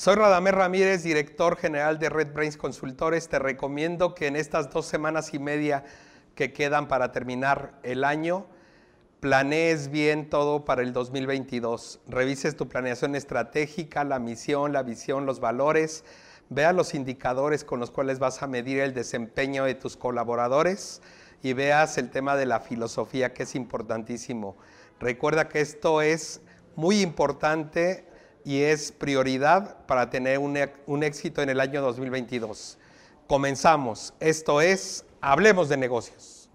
Soy Radamés Ramírez, director general de Red Brains Consultores. Te recomiendo que en estas dos semanas y media que quedan para terminar el año, planees bien todo para el 2022. Revises tu planeación estratégica, la misión, la visión, los valores. Vea los indicadores con los cuales vas a medir el desempeño de tus colaboradores y veas el tema de la filosofía que es importantísimo. Recuerda que esto es muy importante y es prioridad para tener un, un, éxito en el año 2022. Comenzamos. Esto es Hablemos de negocios.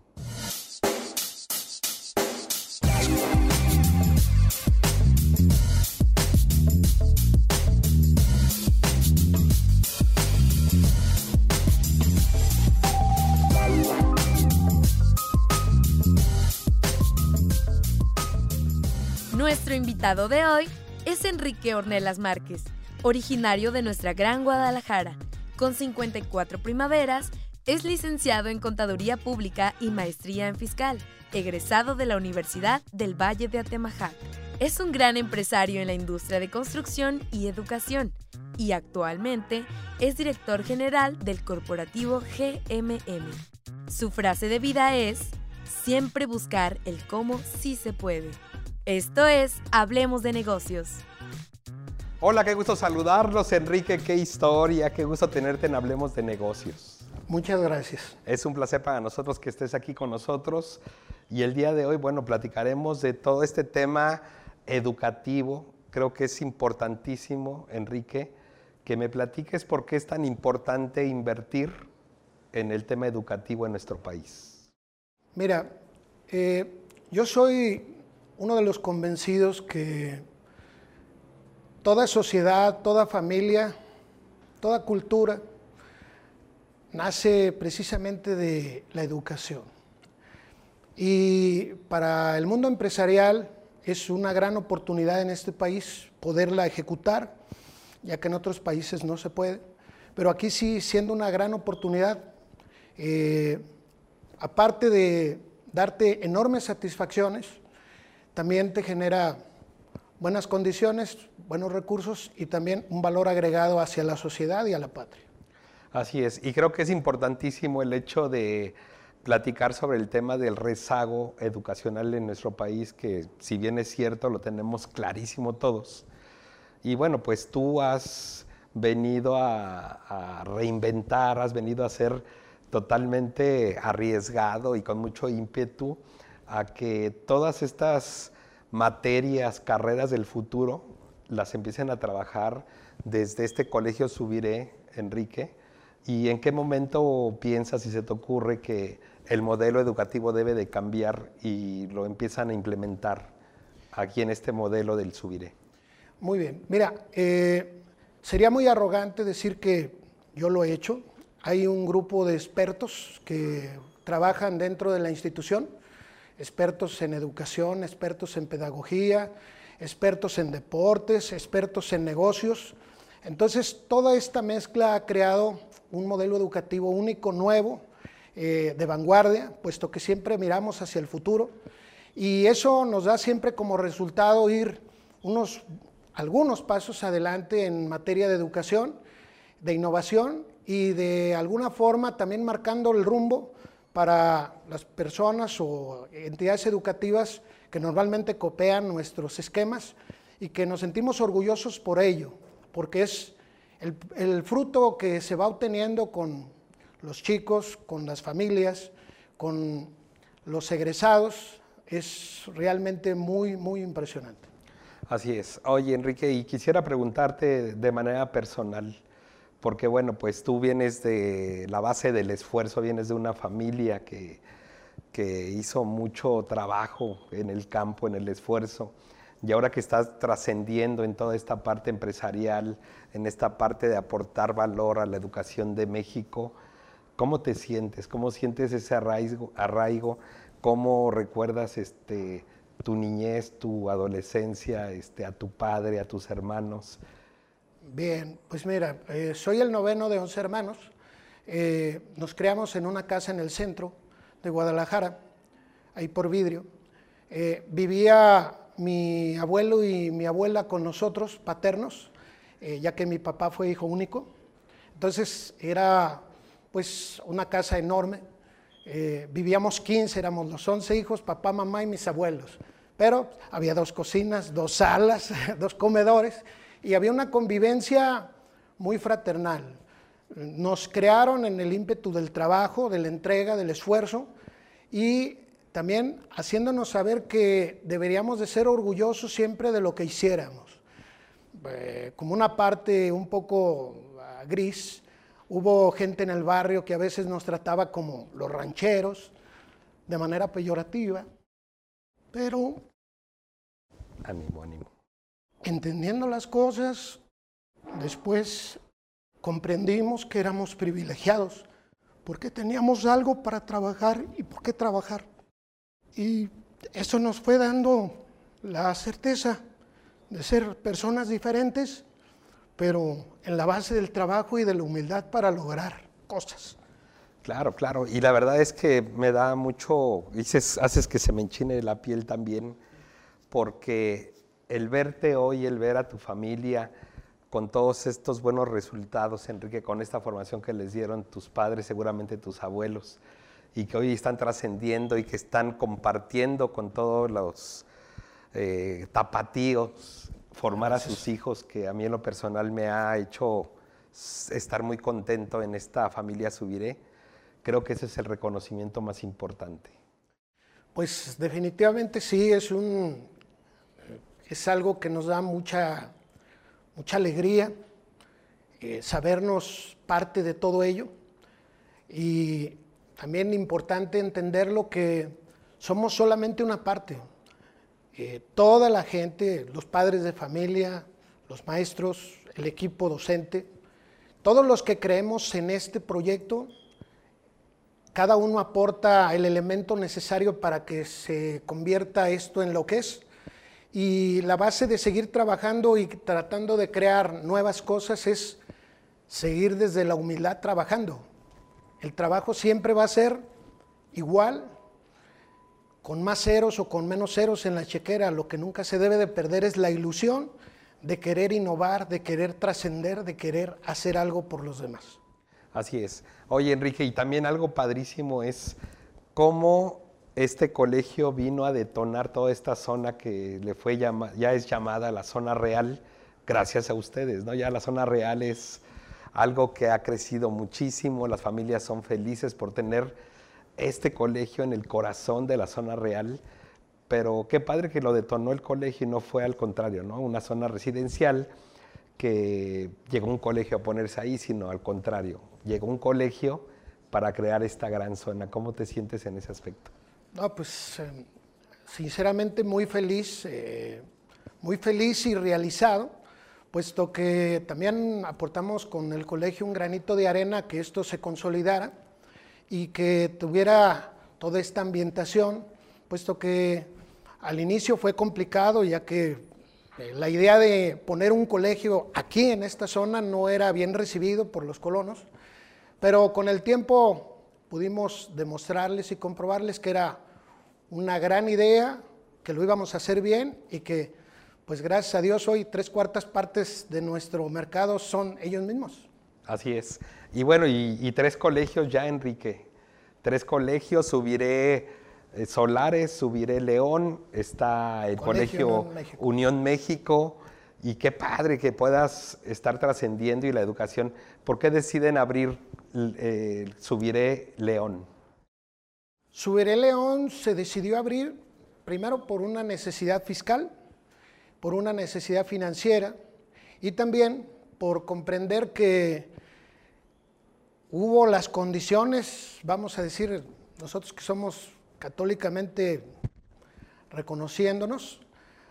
Nuestro invitado de hoy es Enrique Ornelas Márquez, originario de nuestra gran Guadalajara. Con 54 primaveras, es licenciado en Contaduría Pública y Maestría en Fiscal, egresado de la Universidad del Valle de Atemajac. Es un gran empresario en la industria de construcción y educación y actualmente es director general del corporativo GMM. Su frase de vida es, siempre buscar el cómo sí se puede. Esto es Hablemos de Negocios. Hola, qué gusto saludarlos, Enrique, qué historia, qué gusto tenerte en Hablemos de Negocios. Muchas gracias. Es un placer para nosotros que estés aquí con nosotros y el día de hoy, bueno, platicaremos de todo este tema educativo. Creo que es importantísimo, Enrique, que me platiques por qué es tan importante invertir en el tema educativo en nuestro país. Mira, eh, yo soy uno de los convencidos que toda sociedad, toda familia, toda cultura nace precisamente de la educación. Y para el mundo empresarial es una gran oportunidad en este país poderla ejecutar, ya que en otros países no se puede. Pero aquí sí, siendo una gran oportunidad, eh, aparte de darte enormes satisfacciones, también te genera buenas condiciones, buenos recursos y también un valor agregado hacia la sociedad y a la patria. Así es, y creo que es importantísimo el hecho de platicar sobre el tema del rezago educacional en nuestro país, que si bien es cierto, lo tenemos clarísimo todos. Y bueno, pues tú has venido a, reinventar, has venido a ser totalmente arriesgado y con mucho ímpetu a que todas estas materias, carreras del futuro, las empiecen a trabajar desde este colegio Subiré, Enrique, y en qué momento piensas y se te ocurre que el modelo educativo debe de cambiar y lo empiezan a implementar aquí en este modelo del Subiré. Muy bien, mira, eh, sería muy arrogante decir que yo lo he hecho. Hay un grupo de expertos que trabajan dentro de la institución expertos en educación, expertos en pedagogía, expertos en deportes, expertos en negocios. Entonces, toda esta mezcla ha creado un modelo educativo único, nuevo, eh, de vanguardia, puesto que siempre miramos hacia el futuro. Y eso nos da siempre como resultado ir unos, algunos pasos adelante en materia de educación, de innovación y de alguna forma también marcando el rumbo para las personas o entidades educativas que normalmente copian nuestros esquemas y que nos sentimos orgullosos por ello, porque es el, fruto que se va obteniendo con los chicos, con las familias, con los egresados, es realmente muy, muy impresionante. Así es. Oye, Enrique, y quisiera preguntarte de manera personal, porque bueno, pues tú vienes de la base del esfuerzo, vienes de una familia que, que hizo mucho trabajo en el campo, en el esfuerzo, y ahora que estás trascendiendo en toda esta parte empresarial, en esta parte de aportar valor a la educación de México, ¿cómo te sientes? ¿Cómo sientes ese arraigo? arraigo? ¿Cómo recuerdas este, tu niñez, tu adolescencia, este, a tu padre, a tus hermanos? Bien, pues mira, eh, soy el noveno de 11 hermanos. Eh, nos creamos en una casa en el centro de Guadalajara, ahí por vidrio. Eh, vivía mi abuelo y mi abuela con nosotros, paternos. ya que mi papá fue hijo único. Entonces era pues una casa enorme. Vivíamos 15, éramos los 11 hijos, papá, mamá y mis abuelos. Pero había dos cocinas, dos salas, dos comedores y había una convivencia muy fraternal. Nos crearon en el ímpetu del trabajo, de la entrega, del esfuerzo y también haciéndonos saber que deberíamos de ser orgullosos siempre de lo que hiciéramos. Eh, como una parte un poco ah, gris, hubo gente en el barrio que a veces nos trataba como los rancheros, de manera peyorativa, pero... Ánimo, ánimo. Entendiendo las cosas, después comprendimos que éramos privilegiados, porque teníamos algo para trabajar y por qué trabajar. Y eso nos fue dando la certeza de ser personas diferentes, pero en la base del trabajo y de la humildad para lograr cosas. Claro, claro. Y la verdad es que me da mucho, dices, haces que se me enchine la piel también, porque el verte hoy, el ver a tu familia con todos estos buenos resultados, Enrique, con esta formación que les dieron tus padres, seguramente tus abuelos, y que hoy están trascendiendo y que están compartiendo con todos los eh, tapatíos, formar a sus hijos, que a mí en lo personal me ha hecho estar muy contento en esta familia Subiré. Creo que ese es el reconocimiento más importante. Pues definitivamente sí, es un es algo que nos da mucha, mucha alegría eh, sabernos parte de todo ello y también importante entenderlo que somos solamente una parte. Eh, toda la gente, los padres de familia, los maestros, el equipo docente, todos los que creemos en este proyecto, cada uno aporta el elemento necesario para que se convierta esto en lo que es. Y la base de seguir trabajando y tratando de crear nuevas cosas es seguir desde la humildad trabajando. El trabajo siempre va a ser igual, con más ceros o con menos ceros en la chequera, lo que nunca se debe de perder es la ilusión de querer innovar, de querer trascender, de querer hacer algo por los demás. Así es. Oye, Enrique, y también algo padrísimo es cómo este colegio vino a detonar toda esta zona que le fue ya es llamada la zona real gracias a ustedes, ¿no? Ya la zona real es algo que ha crecido muchísimo, las familias son felices por tener este colegio en el corazón de la zona real, pero qué padre que lo detonó el colegio y no fue al contrario, ¿no? Una zona residencial que llegó un colegio a ponerse ahí, sino al contrario, llegó un colegio para crear esta gran zona. ¿Cómo te sientes en ese aspecto? No, pues eh, sinceramente muy feliz, eh, muy feliz y realizado, puesto que también aportamos con el colegio un granito de arena que esto se consolidara y que tuviera toda esta ambientación, puesto que al inicio fue complicado, ya que eh, la idea de poner un colegio aquí en esta zona no era bien recibido por los colonos, pero con el tiempo pudimos demostrarles y comprobarles que era una gran idea, que lo íbamos a hacer bien y que, pues gracias a Dios, hoy tres cuartas partes de nuestro mercado son ellos mismos. Así es. Y bueno, y, tres colegios ya, Enrique. Tres colegios, subiré eh, Solares, subiré León, está el Colegio, Unión, México. Y qué padre que puedas estar trascendiendo y la educación. ¿Por qué deciden abrir eh, Subiré León? Subiré León se decidió abrir primero por una necesidad fiscal, por una necesidad financiera y también por comprender que hubo las condiciones, vamos a decir, nosotros que somos católicamente reconociéndonos,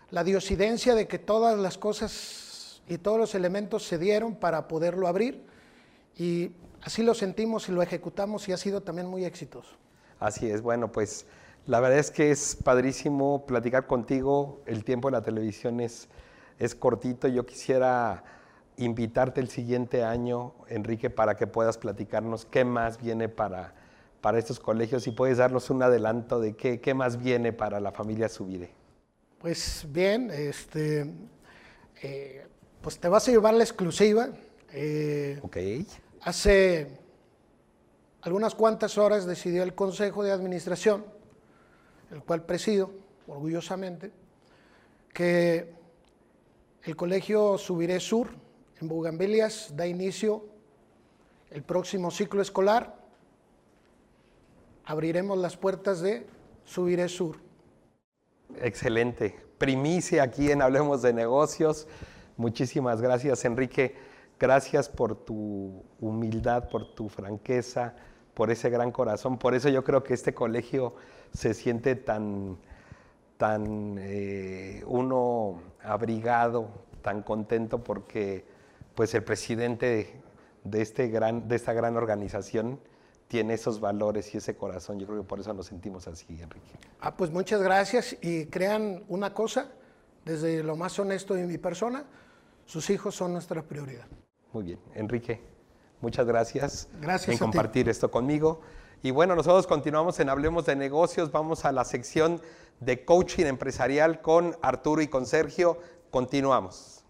la diosidencia de que todas las cosas y todos los elementos se dieron para poderlo abrir y así lo sentimos y lo ejecutamos y ha sido también muy exitoso. Así es, bueno, pues la verdad es que es padrísimo platicar contigo, el tiempo de la televisión es, es cortito, yo quisiera invitarte el siguiente año, Enrique, para que puedas platicarnos qué más viene para, para estos colegios y puedes darnos un adelanto de qué, qué más viene para la familia Subire. Pues bien, este, eh, Pues te vas a llevar la exclusiva. Eh, ok. Hace algunas cuantas horas decidió el Consejo de Administración, el cual presido orgullosamente, que el Colegio Subiré Sur en Bugambilias da inicio el próximo ciclo escolar. Abriremos las puertas de Subiré Sur. Excelente. Primicia aquí en Hablemos de Negocios. Muchísimas gracias, Enrique. Gracias por tu humildad, por tu franqueza, por ese gran corazón. Por eso yo creo que este colegio se siente tan, tan eh, uno abrigado, tan contento porque pues el presidente de, este gran, de esta gran organización tiene esos valores y ese corazón. Yo creo que por eso nos sentimos así, Enrique. Ah, pues muchas gracias y crean una cosa, desde lo más honesto de mi persona, sus hijos son nuestra prioridad. Muy bien, Enrique, muchas gracias, gracias en compartir esto conmigo. Y bueno, nosotros continuamos en Hablemos de Negocios, vamos a la sección de coaching empresarial con Arturo y con Sergio. Continuamos.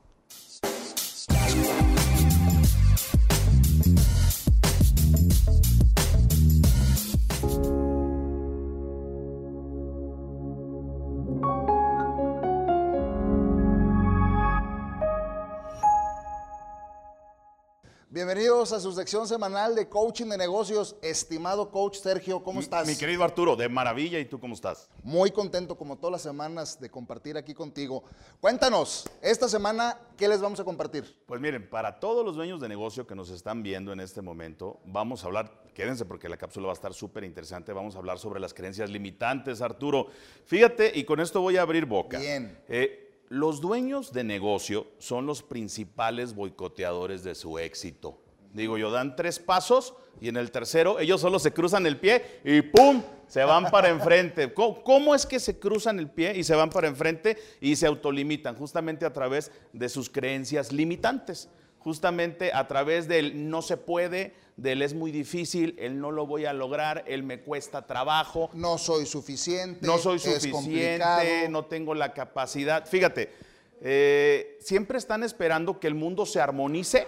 Bienvenidos a su sección semanal de coaching de negocios. Estimado coach Sergio, ¿cómo estás? Mi querido Arturo, de maravilla. ¿Y tú cómo estás? Muy contento, como todas las semanas, de compartir aquí contigo. Cuéntanos, esta semana, ¿qué les vamos a compartir? Pues miren, para todos los dueños de negocio que nos están viendo en este momento, vamos a hablar, quédense porque la cápsula va a estar súper interesante, vamos a hablar sobre las creencias limitantes, Arturo. Fíjate, y con esto voy a abrir boca. Bien. Eh, los dueños de negocio son los principales boicoteadores de su éxito. Digo yo, dan tres pasos y en el tercero ellos solo se cruzan el pie y ¡pum! Se van para enfrente. ¿Cómo, es que se cruzan el pie y se van para enfrente y se autolimitan? Justamente a través de sus creencias limitantes. Justamente a través del no se puede, del es muy difícil, el no lo voy a lograr, el me cuesta trabajo. No soy suficiente. No soy suficiente, no tengo la capacidad. Fíjate, eh, siempre están esperando que el mundo se armonice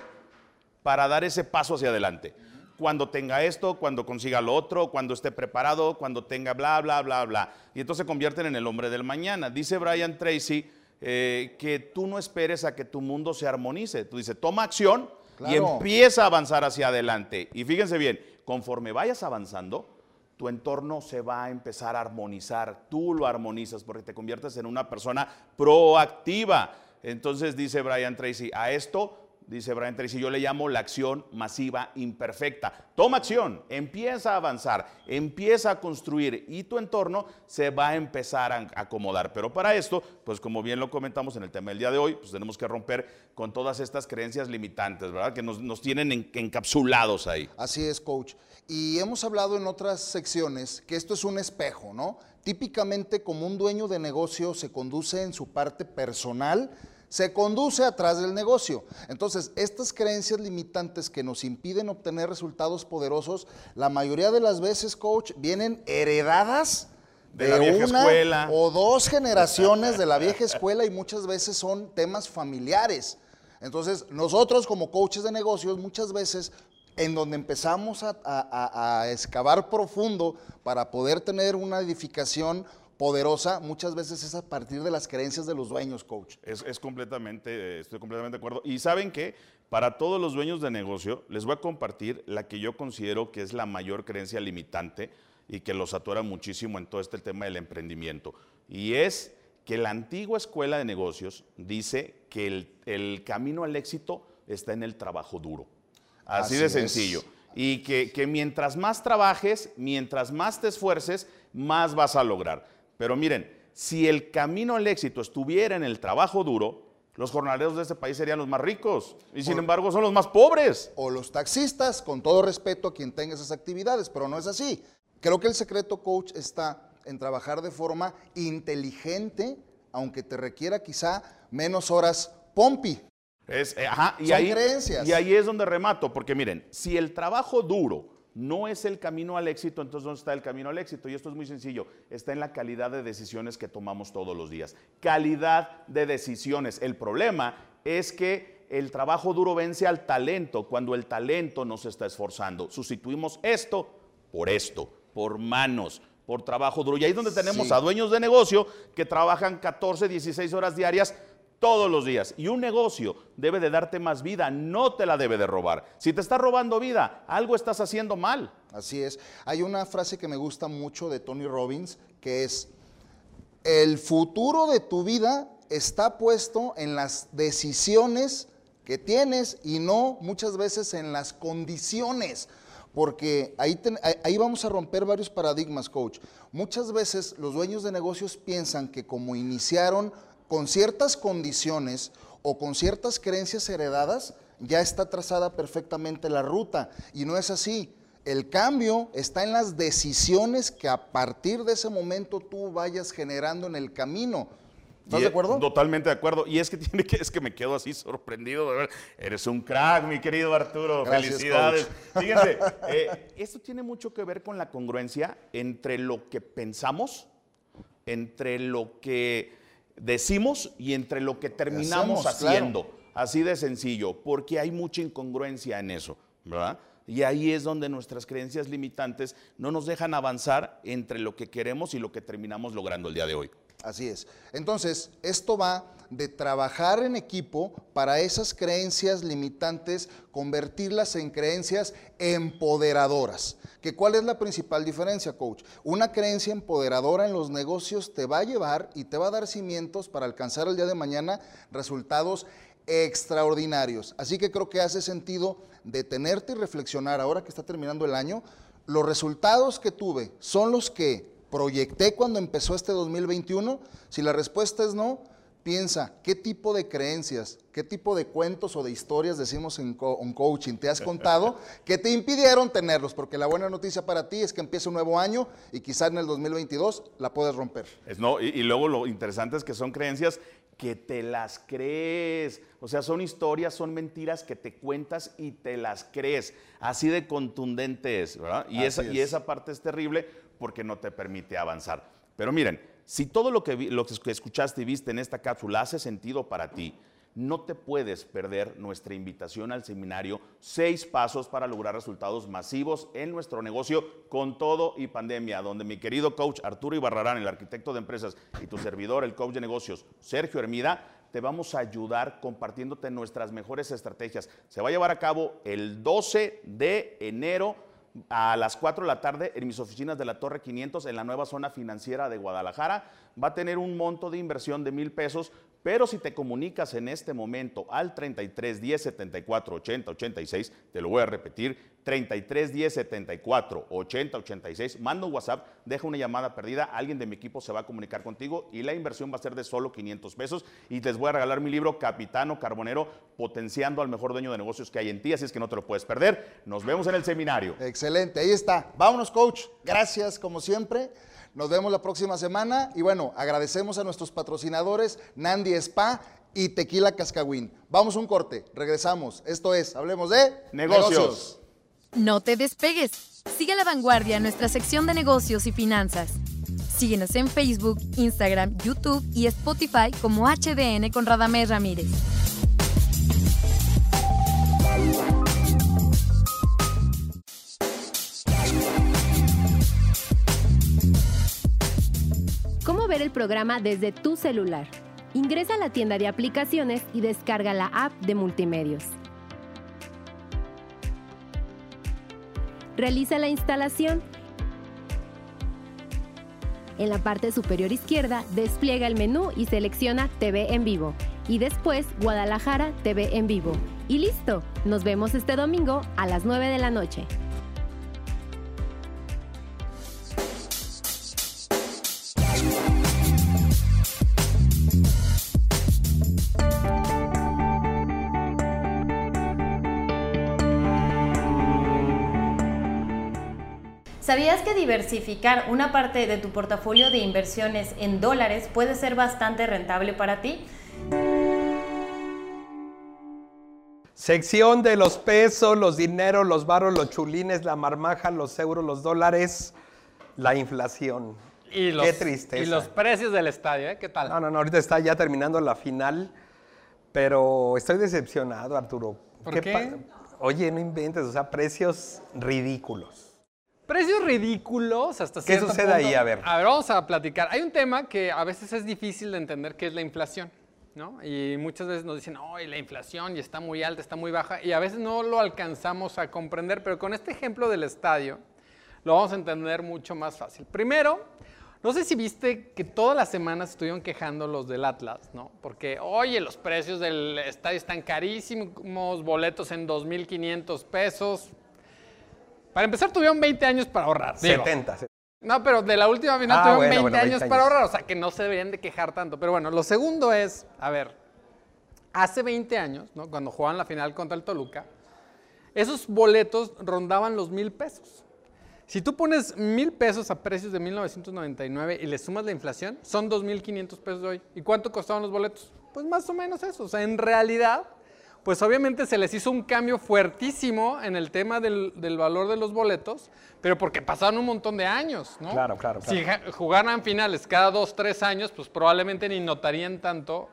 para dar ese paso hacia adelante. Cuando tenga esto, cuando consiga lo otro, cuando esté preparado, cuando tenga bla, bla, bla, bla. Y entonces se convierten en el hombre del mañana. Dice Brian Tracy eh, que tú no esperes a que tu mundo se armonice. Tú dices, toma acción y empieza a avanzar hacia adelante. Y fíjense bien, conforme vayas avanzando, tu entorno se va a empezar a armonizar. Tú lo armonizas porque te conviertes en una persona proactiva. Entonces dice Brian Tracy, a esto dice Brian Tracy, yo le llamo la acción masiva imperfecta. Toma acción, empieza a avanzar, empieza a construir y tu entorno se va a empezar a acomodar. Pero para esto, pues como bien lo comentamos en el tema del día de hoy, pues tenemos que romper con todas estas creencias limitantes, ¿verdad? Que nos, tienen encapsulados ahí. Así es, coach. Y hemos hablado en otras secciones que esto es un espejo, ¿no? Típicamente como un dueño de negocio se conduce en su parte personal, se conduce atrás del negocio. Entonces, estas creencias limitantes que nos impiden obtener resultados poderosos, la mayoría de las veces, coach, vienen heredadas de, la vieja una escuela. o dos generaciones de la vieja escuela y muchas veces son temas familiares. Entonces, nosotros como coaches de negocios muchas veces en donde empezamos a, a, excavar profundo para poder tener una edificación poderosa muchas veces es a partir de las creencias de los dueños, coach. Es, completamente, estoy completamente de acuerdo. Y saben que para todos los dueños de negocio les voy a compartir la que yo considero que es la mayor creencia limitante y que los atora muchísimo en todo este tema del emprendimiento. Y es que la antigua escuela de negocios dice que el, camino al éxito está en el trabajo duro. Así, de sencillo. Y que, que mientras más trabajes, mientras más te esfuerces, más vas a lograr. Pero miren, si el camino al éxito estuviera en el trabajo duro, los jornaleros de este país serían los más ricos y sin embargo son los más pobres. O los taxistas, con todo respeto a quien tenga esas actividades, pero no es así. Creo que el secreto, coach, está en trabajar de forma inteligente, aunque te requiera quizá menos horas pompi. Es, eh, y, ahí, y ahí es donde remato, porque miren, si el trabajo duro no es el camino al éxito, entonces ¿dónde está el camino al éxito? Y esto es muy sencillo, está en la calidad de decisiones que tomamos todos los días. Calidad de decisiones. El problema es que el trabajo duro vence al talento cuando el talento nos está esforzando. Sustituimos esto por esto, por manos, por trabajo duro. Y ahí es donde tenemos a dueños de negocio que trabajan 14, 16 horas diarias todos los días. Y un negocio debe de darte más vida, no te la debe de robar. Si te está robando vida, algo estás haciendo mal. Así es. Hay una frase que me gusta mucho de Tony Robbins, que es, el futuro de tu vida está puesto en las decisiones que tienes y no muchas veces en las condiciones. Porque ahí, ahí vamos a romper varios paradigmas, coach. Muchas veces los dueños de negocios piensan que como iniciaron con ciertas condiciones o con ciertas creencias heredadas, ya está trazada perfectamente la ruta. Y no es así. El cambio está en las decisiones que a partir de ese momento tú vayas generando en el camino. ¿Estás de acuerdo? Totalmente de acuerdo. Y es que tiene que, es que me quedo así sorprendido de ver. Eres un crack, mi querido Arturo. Felicidades. Fíjense, eh, esto tiene mucho que ver con la congruencia entre lo que pensamos, entre lo que decimos y entre lo que terminamos haciendo. Así de sencillo, porque hay mucha incongruencia en eso, ¿verdad? Y ahí es donde nuestras creencias limitantes no nos dejan avanzar entre lo que queremos y lo que terminamos logrando el día de hoy. Así es. Entonces, esto va de trabajar en equipo para esas creencias limitantes, convertirlas en creencias empoderadoras. ¿Que ¿Cuál es la principal diferencia, coach? Una creencia empoderadora en los negocios te va a llevar y te va a dar cimientos para alcanzar el día de mañana resultados extraordinarios. Así que creo que hace sentido detenerte y reflexionar ahora que está terminando el año. Los resultados que tuve son los que proyecté cuando empezó este 2021? Si la respuesta es no, piensa, ¿qué tipo de creencias, qué tipo de cuentos o de historias, decimos en, coaching, te has contado que te impidieron tenerlos? Porque la buena noticia para ti es que empieza un nuevo año y quizás en el 2022 la puedes romper. Es, no, y, y luego lo interesante es que son creencias que te las crees. O sea, son historias, son mentiras que te cuentas y te las crees. Así de contundente es, ¿verdad? Y, esa, y esa parte es terrible porque no te permite avanzar. Pero miren, si todo lo que, escuchaste y viste en esta cápsula hace sentido para ti, no te puedes perder nuestra invitación al seminario Seis Pasos para lograr resultados masivos en nuestro negocio con todo y pandemia, donde mi querido coach Arturo Ibarrarán, el arquitecto de empresas, y tu servidor, el coach de negocios Sergio Hermida, te vamos a ayudar compartiéndote nuestras mejores estrategias. Se va a llevar a cabo el 12 de enero a las 4 de la tarde en mis oficinas de la Torre 500 en la nueva zona financiera de Guadalajara. Va a tener un monto de inversión de mil pesos, pero si te comunicas en este momento al 33 10 74 80 86, te lo voy a repetir, 33 10 74 80 86, manda un WhatsApp, deja una llamada perdida, alguien de mi equipo se va a comunicar contigo y la inversión va a ser de solo 500 pesos y les voy a regalar mi libro Capitano Carbonero, potenciando al mejor dueño de negocios que hay en ti, así es que no te lo puedes perder. Nos vemos en el seminario. Excelente, ahí está. Vámonos, coach. Gracias, como siempre. Nos vemos la próxima semana y bueno, agradecemos a nuestros patrocinadores Nandi Spa y Tequila Cascagüín. Vamos un corte, regresamos. Esto es, hablemos de negocios. No te despegues. Sigue a la vanguardia en nuestra sección de negocios y finanzas. Síguenos en Facebook, Instagram, YouTube y Spotify como HDN con Radamés Ramírez. ¿Cómo ver el programa desde tu celular? Ingresa a la tienda de aplicaciones y descarga la app de Multimedios. Realiza la instalación. En la parte superior izquierda, despliega el menú y selecciona TV en vivo. Y después Guadalajara TV en vivo. Y listo, nos vemos este domingo a las 9 de la noche. ¿Sabías que diversificar una parte de tu portafolio de inversiones en dólares puede ser bastante rentable para ti? Sección de los pesos, los dineros, los barros, los chulines, la marmaja, los euros, los dólares, la inflación. Y los, Qué tristeza. Y los precios del estadio, ¿eh? ¿Qué tal? No, no, no, ahorita está ya terminando la final Pero estoy decepcionado, Arturo. ¿Por qué? Oye, no inventes, o sea, precios ridículos. Precios ridículos hasta ¿Qué sucede ahí? A ver. A ver, vamos a platicar. Hay un tema que a veces es difícil de entender, que es la inflación. ¿no? Y muchas veces nos dicen, oh, la inflación y está muy alta, está muy baja, y a veces no lo alcanzamos a comprender, pero con este ejemplo del estadio lo vamos a entender mucho más fácil. Primero, no sé si viste que todas las semanas estuvieron quejando los del Atlas, ¿no? Porque, oye, los precios del estadio están carísimos, boletos en 2.500 pesos. Para empezar, tuvieron 20 años para ahorrar. 70. No, pero de la última final ah, tuvieron 20, años para ahorrar, o sea que no se deberían de quejar tanto. Pero bueno, lo segundo es, a ver, hace 20 años, ¿no? cuando jugaban la final contra el Toluca, esos boletos rondaban los mil pesos. Si tú pones mil pesos a precios de 1999 y le sumas la inflación, son 2.500 pesos hoy. ¿Y cuánto costaban los boletos? Pues más o menos eso. O sea, en realidad, pues obviamente se les hizo un cambio fuertísimo en el tema del, valor de los boletos, pero porque pasaron un montón de años, ¿no? Claro, claro. Si jugaran finales cada dos, tres años, pues probablemente ni notarían tanto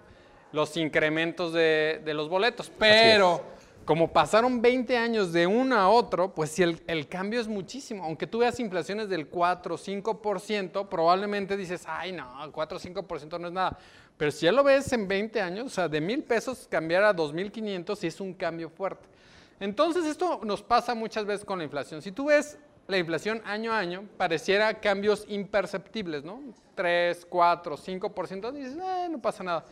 los incrementos de, de los boletos. Pero como pasaron 20 años de uno a otro, pues si el, cambio es muchísimo. Aunque tú veas inflaciones del 4 o 5%, probablemente dices, ay, no, 4 o 5% no es nada. Pero si ya lo ves en 20 años, o sea, de mil pesos cambiar a 2.500 sí es un cambio fuerte. Entonces esto nos pasa muchas veces con la inflación. Si tú ves la inflación año a año, pareciera cambios imperceptibles, ¿no? 3, 4, 5%, dices, eh, no pasa nada.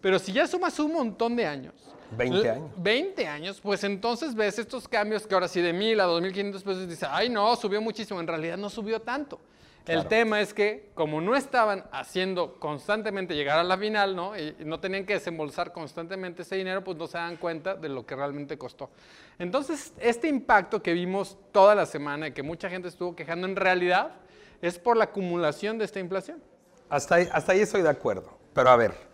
Pero si ya sumas un montón de años, 20 años. 20 años, pues entonces ves estos cambios que ahora sí de 1000 a 2500 pesos dices, ay no, subió muchísimo, en realidad no subió tanto. El tema es que como no estaban haciendo constantemente llegar a la final, ¿no? Y no tenían que desembolsar constantemente ese dinero, pues no se dan cuenta de lo que realmente costó. Entonces, este impacto que vimos toda la semana y que mucha gente estuvo quejando, en realidad es por la acumulación de esta inflación. Hasta hasta ahí estoy de acuerdo. Pero a ver,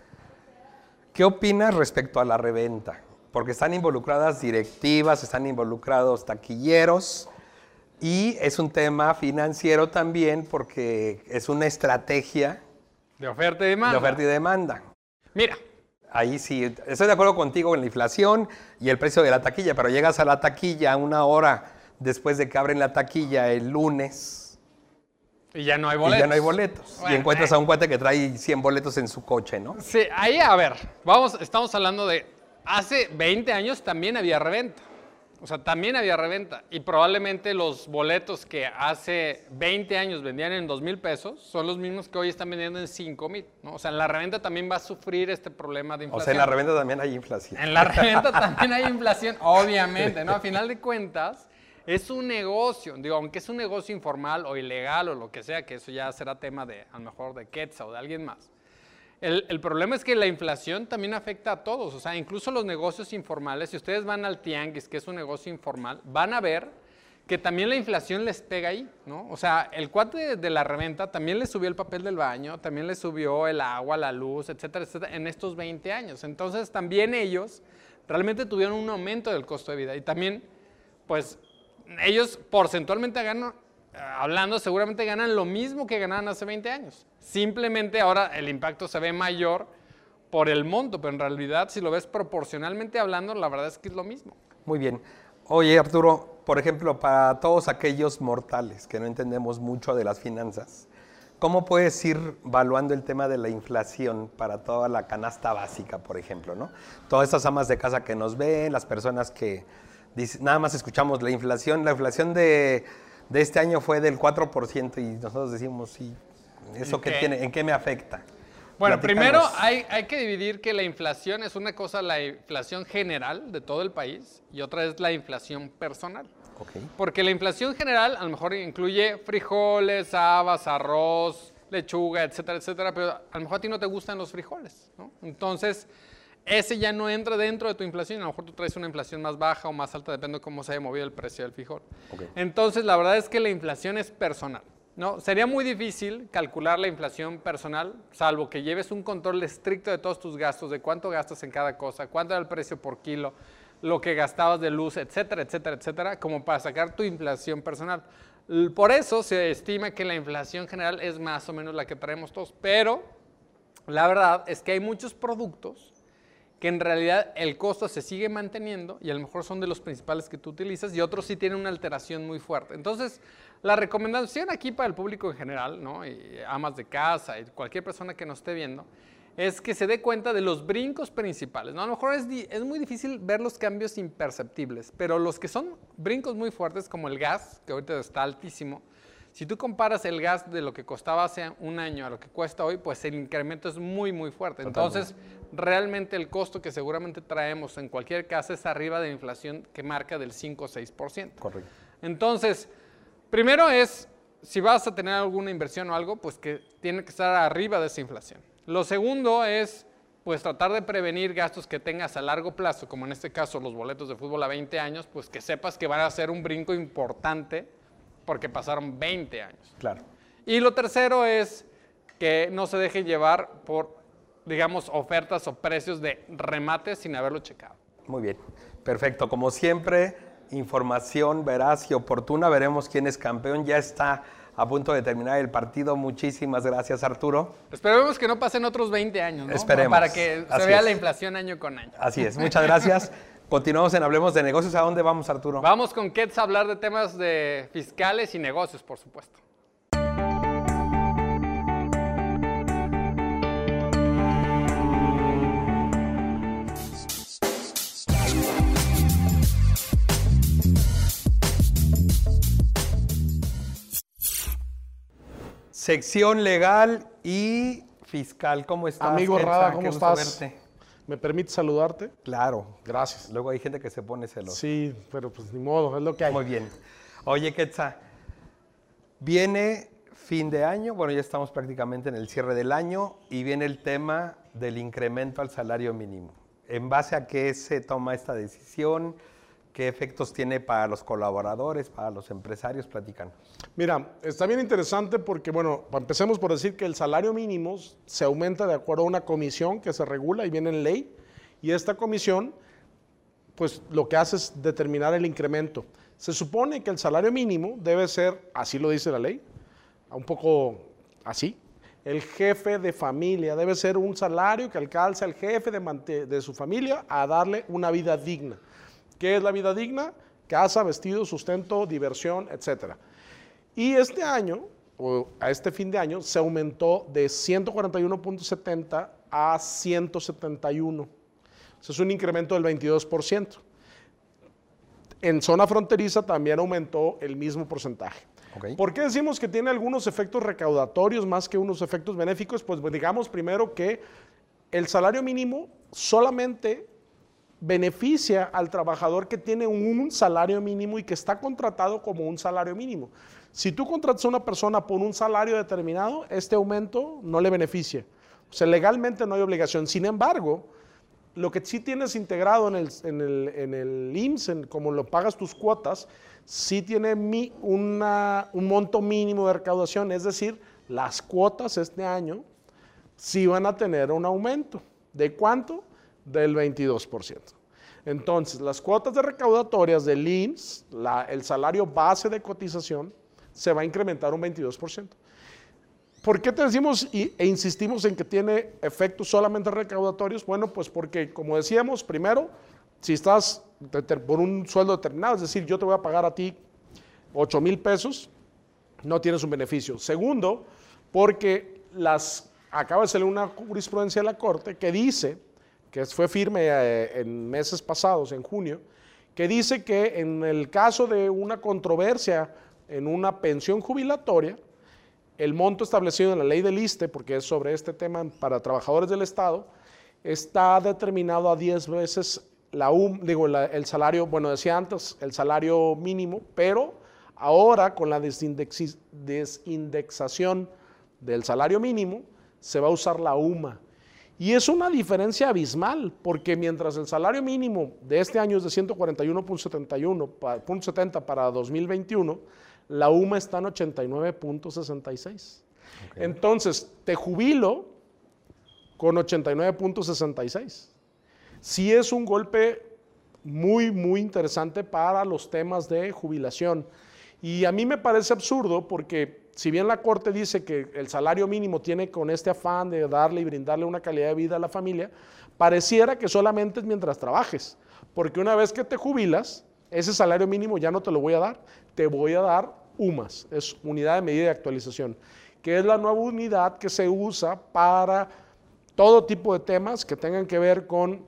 ¿Qué opinas respecto a la reventa? Porque están involucradas directivas, están involucrados taquilleros y es un tema financiero también porque es una estrategia de oferta y demanda. De oferta y demanda. Mira. Ahí sí, estoy de acuerdo contigo en la inflación y el precio de la taquilla, pero llegas a la taquilla una hora después de que abren la taquilla el lunes y ya no hay boletos. Y ya no hay boletos. y encuentras a un cuate que trae 100 boletos en su coche, ¿no? Sí, ahí, a ver, vamos, estamos hablando de, hace 20 años también había reventa. O sea, también había reventa. Y probablemente los boletos que hace 20 años vendían en 2 mil pesos son los mismos que hoy están vendiendo en 5 mil. ¿no? O sea, en la reventa también va a sufrir este problema de inflación. O sea, en la reventa también hay inflación. En la reventa también hay inflación, obviamente, ¿no? A final de cuentas, es un negocio, digo, aunque es un negocio informal o ilegal o lo que sea, que eso ya será tema de, a lo mejor, de Quetzal o de alguien más. El, problema es que la inflación también afecta a todos, o sea, incluso los negocios informales, si ustedes van al tianguis, que es un negocio informal, van a ver que también la inflación les pega ahí, ¿no? O sea, el cuate de, la reventa también le subió el papel del baño, también le subió el agua, la luz, etcétera, etcétera, en estos 20 años. Entonces, también ellos realmente tuvieron un aumento del costo de vida y también, pues, ellos porcentualmente ganan, eh, hablando, seguramente ganan lo mismo que ganaban hace 20 años. Simplemente ahora el impacto se ve mayor por el monto, pero en realidad si lo ves proporcionalmente hablando, la verdad es que es lo mismo. Muy bien. Oye, Arturo, por ejemplo, para todos aquellos mortales que no entendemos mucho de las finanzas, ¿cómo puedes ir evaluando el tema de la inflación para toda la canasta básica, por ejemplo? ¿no? Todas estas amas de casa que nos ven, las personas que nada más escuchamos la inflación, la inflación de, este año fue del 4% y nosotros decimos, sí, ¿eso qué, tiene, en qué me afecta? Bueno, primero hay, hay, que dividir que la inflación es una cosa, la inflación general de todo el país y otra es la inflación personal. Porque la inflación general a lo mejor incluye frijoles, habas, arroz, lechuga, etcétera, etcétera, pero a lo mejor a ti no te gustan los frijoles, ¿no? Entonces, ese ya no entra dentro de tu inflación. A lo mejor tú traes una inflación más baja o más alta, depende de cómo se haya movido el precio del frijol. Entonces, la verdad es que la inflación es personal. ¿No? Sería muy difícil calcular la inflación personal, salvo que lleves un control estricto de todos tus gastos, de cuánto gastas en cada cosa, cuánto era el precio por kilo, lo que gastabas de luz, etcétera, etcétera, etcétera, como para sacar tu inflación personal. Por eso se estima que la inflación general es más o menos la que traemos todos, pero la verdad es que hay muchos productos que en realidad el costo se sigue manteniendo y a lo mejor son de los principales que tú utilizas y otros sí tienen una alteración muy fuerte. Entonces, la recomendación aquí para el público en general, ¿no? y amas de casa y cualquier persona que nos esté viendo, es que se dé cuenta de los brincos principales. ¿no? A lo mejor es, es muy difícil ver los cambios imperceptibles, pero los que son brincos muy fuertes, como el gas, que ahorita está altísimo, si tú comparas el gas de lo que costaba hace un año a lo que cuesta hoy, pues el incremento es muy, muy fuerte. Entonces, realmente el costo que seguramente traemos en cualquier casa es arriba de la inflación que marca del 5 o 6%. Correcto. Entonces, primero es, si vas a tener alguna inversión o algo, pues que tiene que estar arriba de esa inflación. Lo segundo es, pues tratar de prevenir gastos que tengas a largo plazo, como en este caso los boletos de fútbol a 20 años, pues que sepas que van a ser un brinco importante porque pasaron 20 años. Claro. Y lo tercero es que no se deje llevar por, digamos, ofertas o precios de remate sin haberlo checado. Muy bien, perfecto. Como siempre, información veraz y oportuna. Veremos quién es campeón. Ya está a punto de terminar el partido. Muchísimas gracias, Arturo. Esperemos que no pasen otros 20 años, ¿no? Esperemos. Para que se vea la inflación año con año. Así es, muchas gracias. Continuamos en Hablemos de Negocios. ¿A dónde vamos, Arturo? Vamos con Kets a hablar de temas de fiscales y negocios, por supuesto. Sección legal y fiscal. ¿Cómo estás? Amigo? Rada, ¿cómo estás? verte. ¿Me permite saludarte? Claro. Gracias. Luego hay gente que se pone celosa. Sí, pero pues ni modo, es lo que hay. Muy bien. Oye, Quetza, viene fin de año, bueno, ya estamos prácticamente en el cierre del año y viene el tema del incremento al salario mínimo. ¿En base a qué se toma esta decisión? ¿Qué efectos tiene para los colaboradores, para los empresarios? Platican. Mira, está bien interesante porque, bueno, empecemos por decir que el salario mínimo se aumenta de acuerdo a una comisión que se regula y viene en ley. Y esta comisión, pues lo que hace es determinar el incremento. Se supone que el salario mínimo debe ser, así lo dice la ley, un poco así. El jefe de familia debe ser un salario que alcance al jefe de, de su familia a darle una vida digna. ¿Qué es la vida digna? Casa, vestido, sustento, diversión, etcétera. Y este año, o a este fin de año, se aumentó de 141.70 a 171. O sea, es un incremento del 22%. En zona fronteriza también aumentó el mismo porcentaje. ¿Por qué decimos que tiene algunos efectos recaudatorios más que unos efectos benéficos? Pues digamos primero que el salario mínimo solamente beneficia al trabajador que tiene un salario mínimo y que está contratado como un salario mínimo. Si tú contratas a una persona por un salario determinado, este aumento no le beneficia. O sea, legalmente no hay obligación. Sin embargo, lo que sí tienes integrado en el, en el, en el IMSS, en como lo pagas tus cuotas, sí tiene mi- un monto mínimo de recaudación, es decir, las cuotas este año sí van a tener un aumento. ¿De cuánto? Del 22%. Entonces, las cuotas de recaudatorias del IMSS, el salario base de cotización, se va a incrementar un 22%. ¿Por qué te decimos e insistimos en que tiene efectos solamente recaudatorios? Bueno, pues porque, como decíamos, primero, si estás por un sueldo determinado, es decir, yo te voy a pagar a ti 8 mil pesos, no tienes un beneficio. Segundo, porque las, acaba de salir una jurisprudencia de la Corte que dice, que fue firme eh, en meses pasados, en junio, que dice que en el caso de una controversia en una pensión jubilatoria, el monto establecido en la ley del ISTE, porque es sobre este tema para trabajadores del Estado, está determinado a 10 veces la digo, el salario, bueno, decía antes, el salario mínimo, pero ahora con la desindexación del salario mínimo, se va a usar la UMA. Y es una diferencia abismal, porque mientras el salario mínimo de este año es de 141.71, pa- punto 70 para 2021, la UMA está en 89.66. Entonces, te jubilo con 89.66. Sí es un golpe muy, muy interesante para los temas de jubilación. Y a mí me parece absurdo porque si bien la Corte dice que el salario mínimo tiene con este afán de darle y brindarle una calidad de vida a la familia, pareciera que solamente es mientras trabajes, porque una vez que te jubilas, ese salario mínimo ya no te lo voy a dar, te voy a dar UMAS, es unidad de medida de actualización, que es la nueva unidad que se usa para todo tipo de temas que tengan que ver con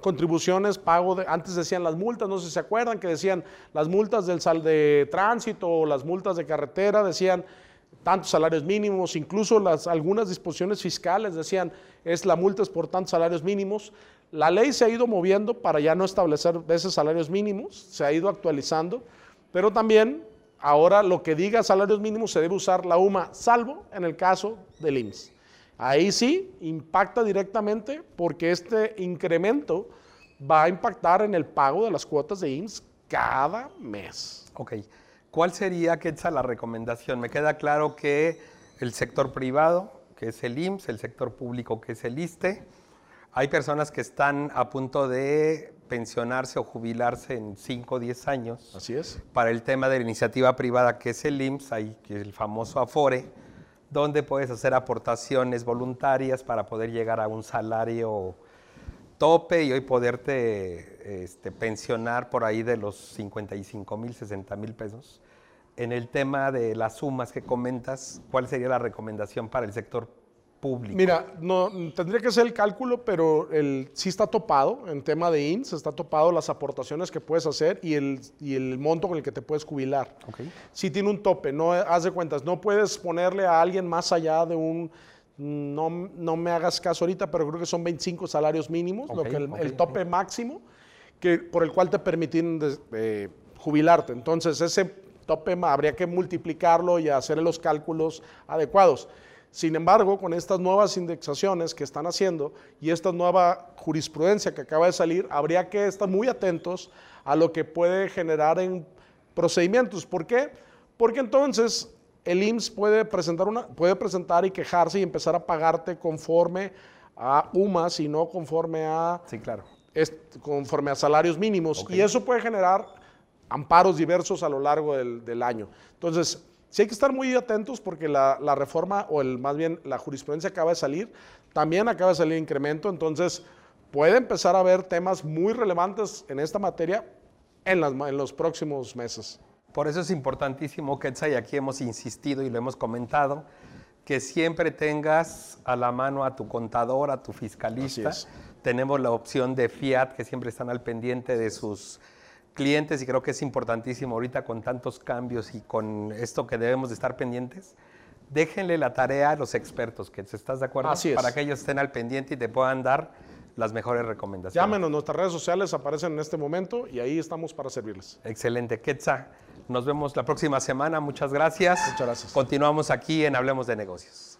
contribuciones, pago de, antes decían las multas, no sé si se acuerdan que decían las multas del sal de tránsito o las multas de carretera, decían tantos salarios mínimos, incluso las, algunas disposiciones fiscales decían es la multa es por tantos salarios mínimos. La ley se ha ido moviendo para ya no establecer esos salarios mínimos, se ha ido actualizando, pero también ahora lo que diga salarios mínimos se debe usar la UMA, salvo en el caso del IMSS. Ahí sí impacta directamente porque este incremento va a impactar en el pago de las cuotas de IMSS cada mes. Ok. ¿Cuál sería, Quetzal, la recomendación? Me queda claro que el sector privado, que es el IMSS, el sector público, que es el ISTE, hay personas que están a punto de pensionarse o jubilarse en 5 o 10 años. Así es. Para el tema de la iniciativa privada, que es el IMSS, hay el famoso Afore donde puedes hacer aportaciones voluntarias para poder llegar a un salario tope y hoy poderte este, pensionar por ahí de los 55 mil, 60 mil pesos. En el tema de las sumas que comentas, ¿cuál sería la recomendación para el sector Mira, no, tendría que ser el cálculo, pero el, sí está topado en tema de INS, está topado las aportaciones que puedes hacer y el, y el monto con el que te puedes jubilar. Okay. Sí tiene un tope, no haz de cuentas, no puedes ponerle a alguien más allá de un, no, no me hagas caso ahorita, pero creo que son 25 salarios mínimos, lo que el, tope máximo que, por el cual te permiten eh, jubilarte. Entonces, ese tope habría que multiplicarlo y hacer los cálculos adecuados. Sin embargo, con estas nuevas indexaciones que están haciendo y esta nueva jurisprudencia que acaba de salir, habría que estar muy atentos a lo que puede generar en procedimientos. ¿Por qué? Porque entonces el IMSS puede presentar, una, puede presentar y quejarse y empezar a pagarte conforme a UMAS y no conforme a, sí, claro. conforme a salarios mínimos. Y eso puede generar amparos diversos a lo largo del, del año. Entonces, Sí hay que estar muy atentos porque la, reforma, o el, más bien la jurisprudencia acaba de salir, también acaba de salir incremento, entonces puede empezar a haber temas muy relevantes en esta materia en, en los próximos meses. Por eso es importantísimo, Quetzal, y aquí hemos insistido y lo hemos comentado, que siempre tengas a la mano a tu contador, a tu fiscalista. Tenemos la opción de Fiat, que siempre están al pendiente de sus clientes y creo que es importantísimo ahorita con tantos cambios y con esto que debemos de estar pendientes. Déjenle la tarea a los expertos, que estás de acuerdo, Así para que ellos estén al pendiente y te puedan dar las mejores recomendaciones. Llámenos, nuestras redes sociales aparecen en este momento y ahí estamos para servirles. Excelente, Quetza. Nos vemos la próxima semana. Muchas gracias. Muchas gracias. Continuamos aquí en Hablemos de Negocios.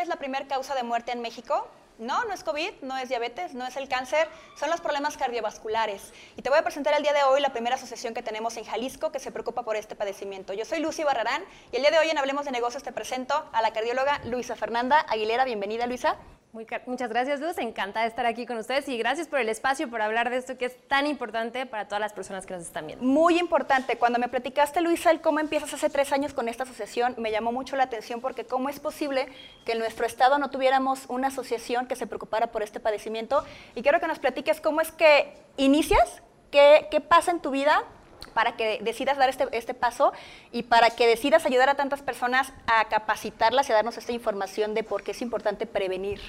Es la primera causa de muerte en México? No, no es COVID, no es diabetes, no es el cáncer, son los problemas cardiovasculares. Y te voy a presentar el día de hoy la primera asociación que tenemos en Jalisco que se preocupa por este padecimiento. Yo soy Lucy Barrarán y el día de hoy en Hablemos de Negocios te presento a la cardióloga Luisa Fernanda Aguilera. Bienvenida, Luisa muchas gracias, Luz. Encantada de estar aquí con ustedes y gracias por el espacio, por hablar de esto que es tan importante para todas las personas que nos están viendo. Muy importante. Cuando me platicaste, Luisa, el cómo empiezas hace tres años con esta asociación, me llamó mucho la atención porque cómo es posible que en nuestro estado no tuviéramos una asociación que se preocupara por este padecimiento. Y quiero que nos platiques cómo es que inicias, qué, qué pasa en tu vida para que decidas dar este, este, paso y para que decidas ayudar a tantas personas a capacitarlas y a darnos esta información de por qué es importante prevenir.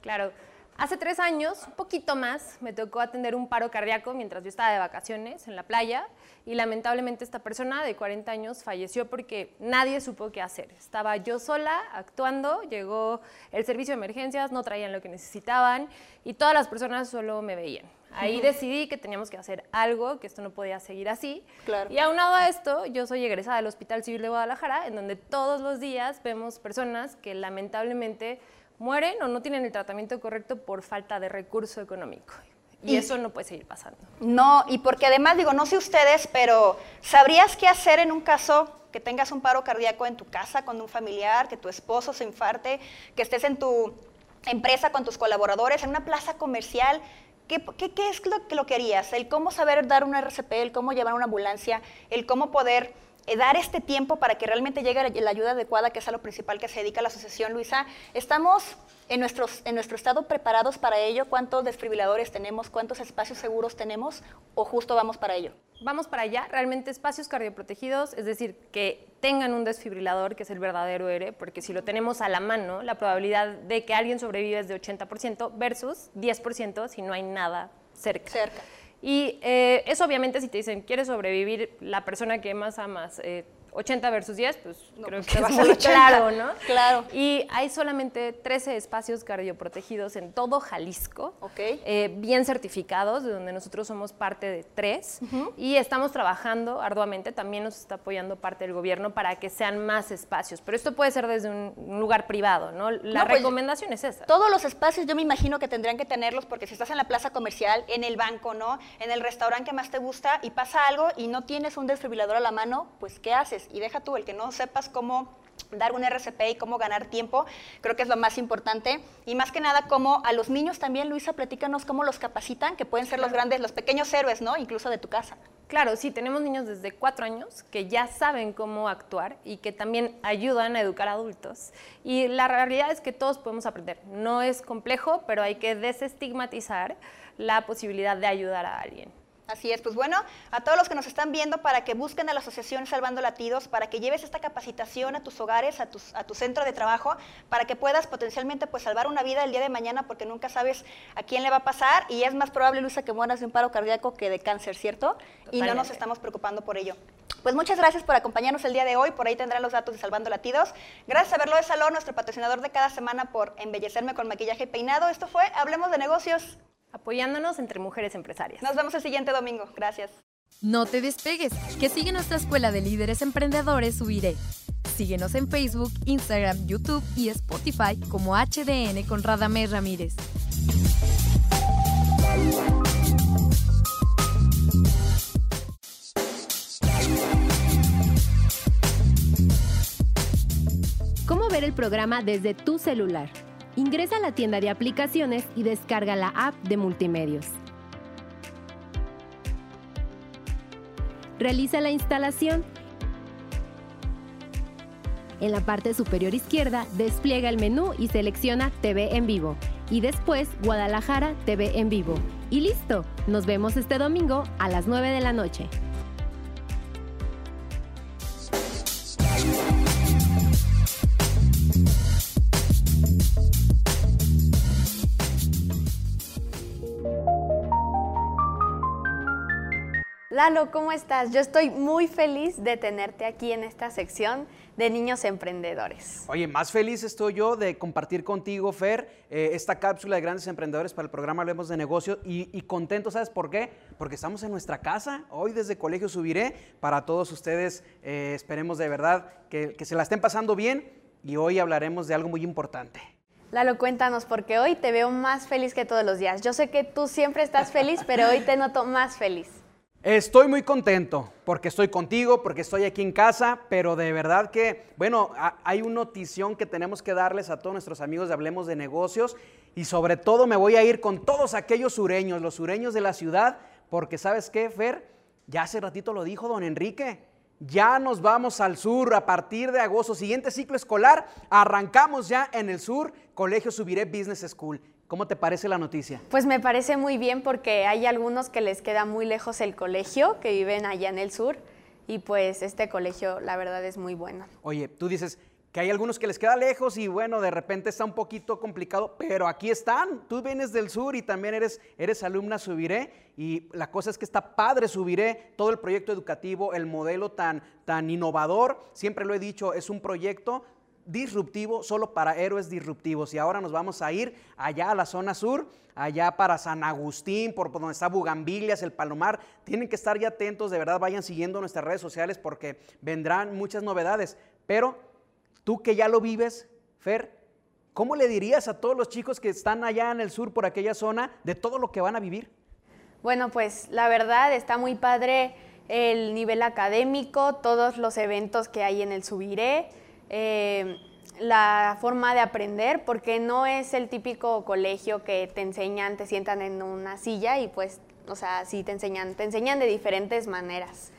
Claro. Hace tres años, un poquito más, me tocó atender un paro cardíaco mientras yo estaba de vacaciones en la playa y lamentablemente esta persona de 40 años falleció porque nadie supo qué hacer. Estaba yo sola actuando, llegó el servicio de emergencias, no traían lo que necesitaban y todas las personas solo me veían. Ahí decidí que teníamos que hacer algo, que esto no podía seguir así. Y aunado a esto, yo soy egresada del Hospital Civil de Guadalajara, en donde todos los días vemos personas que lamentablemente mueren o no tienen el tratamiento correcto por falta de recurso económico. Y, eso no puede seguir pasando. No, y porque además digo, no sé ustedes, pero ¿sabrías qué hacer en un caso que tengas un paro cardíaco en tu casa con un familiar, que tu esposo se infarte, que estés en tu empresa con tus colaboradores, en una plaza comercial, ¿Qué, qué, es lo que lo querías? El cómo saber dar un RCP, el cómo llevar una ambulancia, el cómo poder eh, dar este tiempo para que realmente llegue la ayuda adecuada, que es a lo principal que se dedica la asociación, Luisa. Estamos en, nuestros, en nuestro estado preparados para ello. ¿Cuántos desfibriladores tenemos? ¿Cuántos espacios seguros tenemos? ¿O justo vamos para ello? Vamos para allá. Realmente espacios cardioprotegidos, es decir, que tengan un desfibrilador, que es el verdadero ERE, porque si lo tenemos a la mano, la probabilidad de que alguien sobreviva es de 80% versus 10% si no hay nada cerca. Cerca. Y eh, eso obviamente si te dicen, ¿quieres sobrevivir la persona que más amas? Eh, 80 versus 10, pues creo pues que es muy claro, ¿no? Claro. Y hay solamente 13 espacios cardioprotegidos en todo Jalisco, okay. eh, bien certificados, de donde nosotros somos parte de tres, y estamos trabajando arduamente, también nos está apoyando parte del gobierno para que sean más espacios, pero esto puede ser desde un, lugar privado, ¿no? La pues, recomendación es esa. Todos los espacios yo me imagino que tendrían que tenerlos, porque si estás en la plaza comercial, en el banco, ¿no? En el restaurante que más te gusta y pasa algo y no tienes un desfibrilador a la mano, pues ¿qué haces? Y deja tú el que no sepas cómo dar un RCP y cómo ganar tiempo, creo que es lo más importante. Y más que nada, como a los niños también, Luisa, platícanos cómo los capacitan, que pueden ser los grandes, los pequeños héroes, ¿no? Incluso de tu casa. Claro, sí, tenemos niños desde cuatro años que ya saben cómo actuar y que también ayudan a educar a adultos. Y la realidad es que todos podemos aprender. No es complejo, pero hay que desestigmatizar la posibilidad de ayudar a alguien. Así es, pues bueno, a todos los que nos están viendo para que busquen a la Asociación Salvando Latidos, para que lleves esta capacitación a tus hogares, a, a tu centro de trabajo, para que puedas potencialmente pues salvar una vida el día de mañana porque nunca sabes a quién le va a pasar y es más probable, Luisa, que mueras de un paro cardíaco que de cáncer, ¿cierto? Y no nos estamos preocupando por ello. Pues muchas gracias por acompañarnos el día de hoy, por ahí tendrán los datos de Salvando Latidos. Gracias a Verlo de Salón, nuestro patrocinador de cada semana, por embellecerme con maquillaje y peinado. Esto fue Hablemos de Negocios apoyándonos entre mujeres empresarias. Nos vemos el siguiente domingo. Gracias. No te despegues, que sigue nuestra escuela de líderes emprendedores Subiré. Síguenos en Facebook, Instagram, YouTube y Spotify como HDN con Radamés Ramírez. ¿Cómo ver el programa desde tu celular? Ingresa a la tienda de aplicaciones y descarga la app de Multimedios. Realiza la instalación. En la parte superior izquierda, despliega el menú y selecciona TV en vivo. Y después Guadalajara TV en vivo. Y listo, nos vemos este domingo a las 9 de la noche. Lalo, ¿cómo estás? Yo estoy muy feliz de tenerte aquí en esta sección de niños emprendedores. Oye, más feliz estoy yo de compartir contigo, Fer, eh, esta cápsula de grandes emprendedores para el programa Hablemos de Negocios y, contento, ¿sabes por qué? Porque estamos en nuestra casa, hoy desde Colegio Subiré, para todos ustedes, eh, esperemos de verdad que, que se la estén pasando bien y hoy hablaremos de algo muy importante. Lalo, cuéntanos, porque hoy te veo más feliz que todos los días. Yo sé que tú siempre estás feliz, pero hoy te noto más feliz. Estoy muy contento porque estoy contigo, porque estoy aquí en casa, pero de verdad que, bueno, hay una notición que tenemos que darles a todos nuestros amigos de Hablemos de Negocios y sobre todo me voy a ir con todos aquellos sureños, los sureños de la ciudad, porque sabes qué, Fer, ya hace ratito lo dijo don Enrique, ya nos vamos al sur a partir de agosto, siguiente ciclo escolar, arrancamos ya en el sur, Colegio Subiré Business School. ¿Cómo te parece la noticia? Pues me parece muy bien porque hay algunos que les queda muy lejos el colegio, que viven allá en el sur, y pues este colegio la verdad es muy bueno. Oye, tú dices que hay algunos que les queda lejos y bueno, de repente está un poquito complicado, pero aquí están. Tú vienes del sur y también eres, eres alumna Subiré y la cosa es que está padre Subiré, todo el proyecto educativo, el modelo tan, tan innovador, siempre lo he dicho, es un proyecto disruptivo solo para héroes disruptivos. Y ahora nos vamos a ir allá a la zona sur, allá para San Agustín, por donde está Bugambilias, el Palomar. Tienen que estar ya atentos, de verdad vayan siguiendo nuestras redes sociales porque vendrán muchas novedades. Pero tú que ya lo vives, Fer, ¿cómo le dirías a todos los chicos que están allá en el sur, por aquella zona, de todo lo que van a vivir? Bueno, pues la verdad está muy padre el nivel académico, todos los eventos que hay en el Subiré, eh, la forma de aprender, porque no es el típico colegio que te enseñan, te sientan en una silla y pues, o sea, sí te enseñan, te enseñan de diferentes maneras.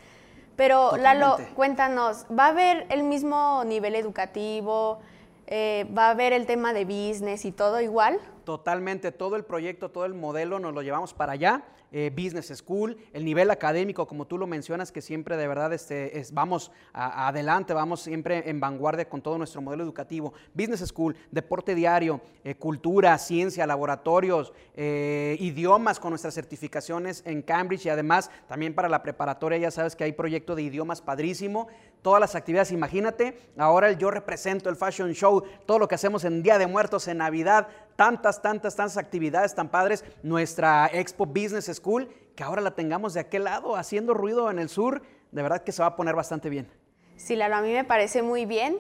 Pero Lalo, cuéntanos, ¿va a haber el mismo nivel educativo? Eh, ¿Va a haber el tema de business y todo igual? Totalmente, todo el proyecto, todo el modelo nos lo llevamos para allá. Eh, business School, el nivel académico, como tú lo mencionas, que siempre de verdad este, es, vamos adelante, vamos siempre en vanguardia con todo nuestro modelo educativo. Business School, deporte diario, eh, cultura, ciencia, laboratorios, eh, idiomas con nuestras certificaciones en Cambridge y además también para la preparatoria, ya sabes que hay proyecto de idiomas padrísimo, todas las actividades, imagínate, ahora yo represento el fashion show, todo lo que hacemos en Día de Muertos, en Navidad, tantas, tantas, tantas actividades tan padres, nuestra Expo Business School, que ahora la tengamos de aquel lado haciendo ruido en el sur, de verdad que se va a poner bastante bien. Sí, Lalo, a mí me parece muy bien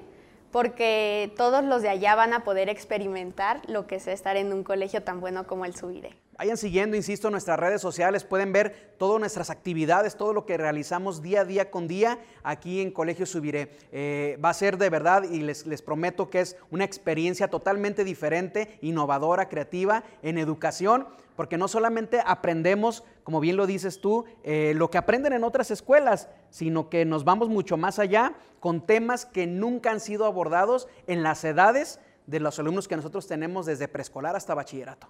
porque todos los de allá van a poder experimentar lo que es estar en un colegio tan bueno como el Subiré. Vayan siguiendo, insisto, nuestras redes sociales, pueden ver todas nuestras actividades, todo lo que realizamos día a día con día aquí en Colegio Subiré. Eh, va a ser de verdad y les, les prometo que es una experiencia totalmente diferente, innovadora, creativa en educación porque no solamente aprendemos, como bien lo dices tú, eh, lo que aprenden en otras escuelas, sino que nos vamos mucho más allá con temas que nunca han sido abordados en las edades de los alumnos que nosotros tenemos desde preescolar hasta bachillerato.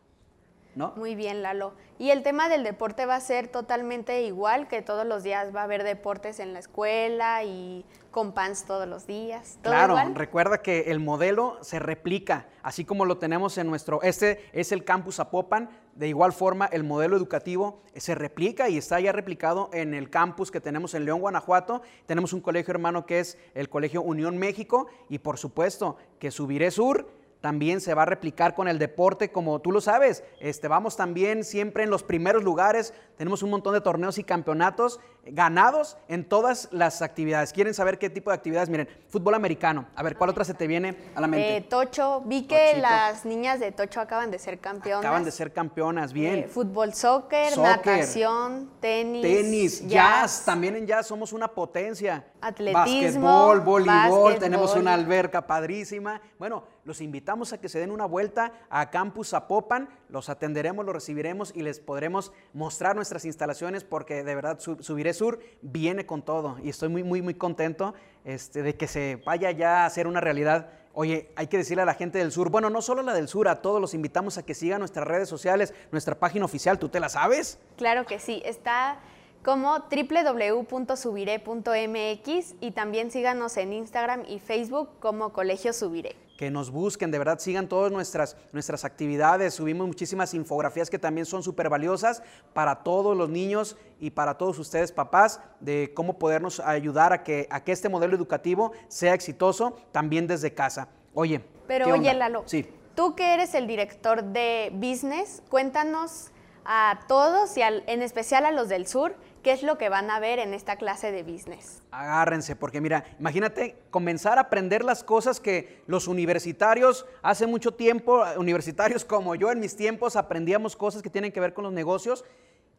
¿No? Muy bien, Lalo. Y el tema del deporte va a ser totalmente igual, que todos los días va a haber deportes en la escuela y con pants todos los días. claro, recuerda que el modelo se replica, así como lo tenemos en nuestro, este es el campus Apopan, de igual forma el modelo educativo se replica y está ya replicado en el campus que tenemos en León, Guanajuato. Tenemos un colegio hermano que es el Colegio Unión México y por supuesto que Subiré Sur también se va a replicar con el deporte, como tú lo sabes. Este, vamos también siempre en los primeros lugares. Tenemos un montón de torneos y campeonatos ganados en todas las actividades. ¿Quieren saber qué tipo de actividades? Miren, fútbol americano. A ver, ¿cuál otra se te viene a la mente? Eh, tocho. Vi que las niñas de Tocho acaban de ser campeonas. Acaban de ser campeonas, bien. Eh, fútbol, soccer, natación, tenis. Tenis, jazz. También en jazz somos una potencia. Atletismo. Basquetbol, voleibol. Tenemos una alberca padrísima. Bueno, los invitamos a que se den una vuelta a Campus Zapopan, los atenderemos, los recibiremos y les podremos mostrar nuestras instalaciones porque de verdad Subiré Sur viene con todo y estoy muy, muy, muy contento este, de que se vaya ya a hacer una realidad. Oye, hay que decirle a la gente del sur, bueno, no solo la del sur, a todos los invitamos a que sigan nuestras redes sociales, nuestra página oficial, ¿tú te la sabes? Claro que sí, está como www.subiré.mx y también síganos en Instagram y Facebook como Colegio Subiré que nos busquen, de verdad sigan todas nuestras, nuestras actividades, subimos muchísimas infografías que también son súper valiosas para todos los niños y para todos ustedes papás, de cómo podernos ayudar a que, a que este modelo educativo sea exitoso también desde casa. Oye. Pero oye, Lalo, sí. tú que eres el director de business, cuéntanos a todos y en especial a los del sur, qué es lo que van a ver en esta clase de business. Agárrense, porque mira, imagínate comenzar a aprender las cosas que los universitarios hace mucho tiempo, universitarios como yo en mis tiempos, aprendíamos cosas que tienen que ver con los negocios.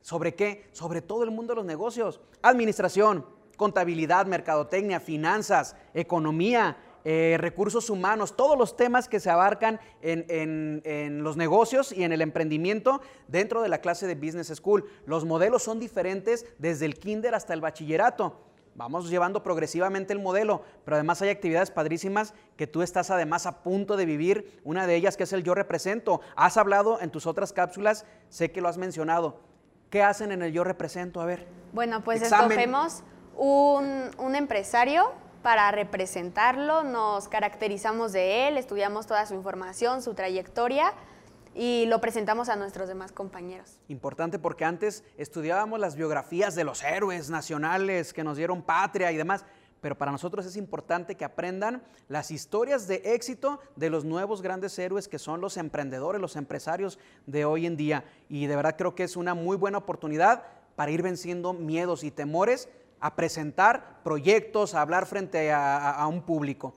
¿Sobre qué? Sobre todo el mundo de los negocios. Administración, contabilidad, mercadotecnia, finanzas, economía, eh, recursos humanos, todos los temas que se abarcan en, los negocios y en el emprendimiento dentro de la clase de Business School. Los modelos son diferentes desde el kinder hasta el bachillerato. Vamos llevando progresivamente el modelo, pero además hay actividades padrísimas que tú estás además a punto de vivir. Una de ellas que es el Yo Represento. Has hablado en tus otras cápsulas, sé que lo has mencionado. ¿Qué hacen en el Yo Represento? A ver. Bueno, pues escogemos un, un empresario para representarlo, nos caracterizamos de él, estudiamos toda su información, su trayectoria y lo presentamos a nuestros demás compañeros. Importante porque antes estudiábamos las biografías de los héroes nacionales que nos dieron patria y demás, pero para nosotros es importante que aprendan las historias de éxito de los nuevos grandes héroes que son los emprendedores, los empresarios de hoy en día. Y de verdad creo que es una muy buena oportunidad para ir venciendo miedos y temores a presentar proyectos, a hablar frente a, un público.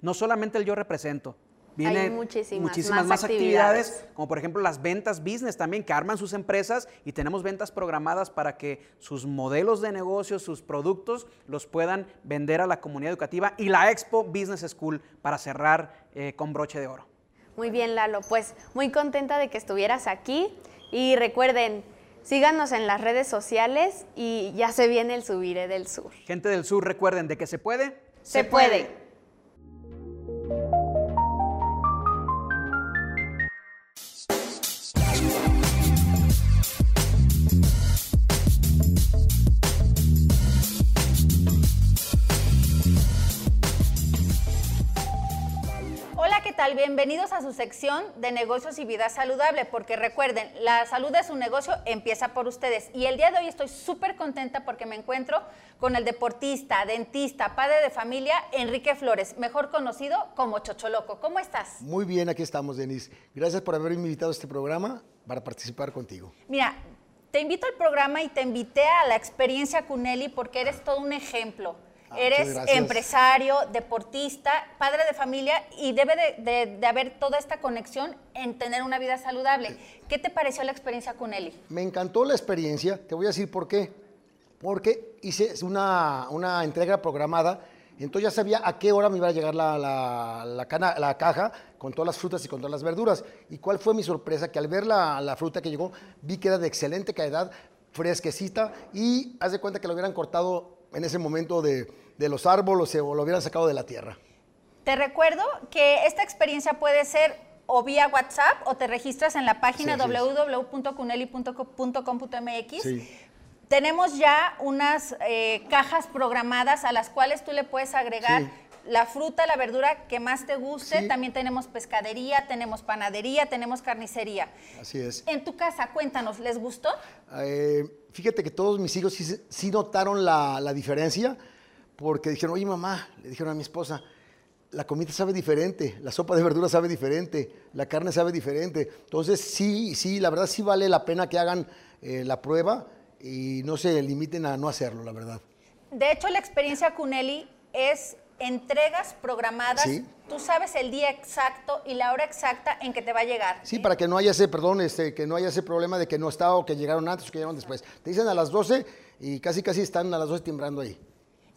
No solamente el yo represento, Hay muchísimas, más, actividades. como por ejemplo las ventas business también, que arman sus empresas y tenemos ventas programadas para que sus modelos de negocio, sus productos, los puedan vender a la comunidad educativa y la Expo Business School para cerrar eh, con broche de oro. Muy bien, Lalo, pues muy contenta de que estuvieras aquí y recuerden, Síganos en las redes sociales y ya se viene el Subiré del Sur. Gente del Sur, recuerden de que se puede. Se, puede. Tal? Bienvenidos a su sección de negocios y vida saludable, porque recuerden, la salud de su negocio empieza por ustedes. Y el día de hoy estoy súper contenta porque me encuentro con el deportista, dentista, padre de familia, Enrique Flores, mejor conocido como Chocholoco. ¿Cómo estás? Muy bien, aquí estamos, Denise. Gracias por haberme invitado a este programa para participar contigo. Mira, te invito al programa y te invité a la experiencia Cunelli porque eres todo un ejemplo Ah, Eres empresario, deportista, padre de familia y debe de, haber toda esta conexión en tener una vida saludable. ¿Qué te pareció la experiencia con Eli? Me encantó la experiencia, te voy a decir por qué. Porque hice una, una entrega programada, entonces ya sabía a qué hora me iba a llegar la, la, caja con todas las frutas y con todas las verduras. ¿Y cuál fue mi sorpresa? Que al ver la, fruta que llegó, vi que era de excelente calidad, fresquecita y haz de cuenta que lo hubieran cortado en ese momento de, los árboles o lo hubieran sacado de la tierra. Te recuerdo que esta experiencia puede ser o vía WhatsApp o te registras en la página www.cuneli.com.mx. Tenemos ya unas eh, cajas programadas a las cuales tú le puedes agregar la fruta, la verdura que más te guste. También tenemos pescadería, tenemos panadería, tenemos carnicería. Así es. En tu casa, cuéntanos, ¿les gustó? Eh, fíjate que todos mis hijos sí, notaron la, diferencia porque dijeron, oye mamá, le dijeron a mi esposa, la comida sabe diferente, la sopa de verdura sabe diferente, la carne sabe diferente. Entonces sí, sí, la verdad sí vale la pena que hagan eh, la prueba y no se limiten a no hacerlo, la verdad. De hecho, la experiencia Cunelli es entregas programadas. Tú sabes el día exacto y la hora exacta en que te va a llegar. Sí, para que no haya ese, perdón, este, que no haya ese problema de que no está o que llegaron antes o que llegaron después. Te dicen a las 12 y casi casi están a las 12 timbrando ahí.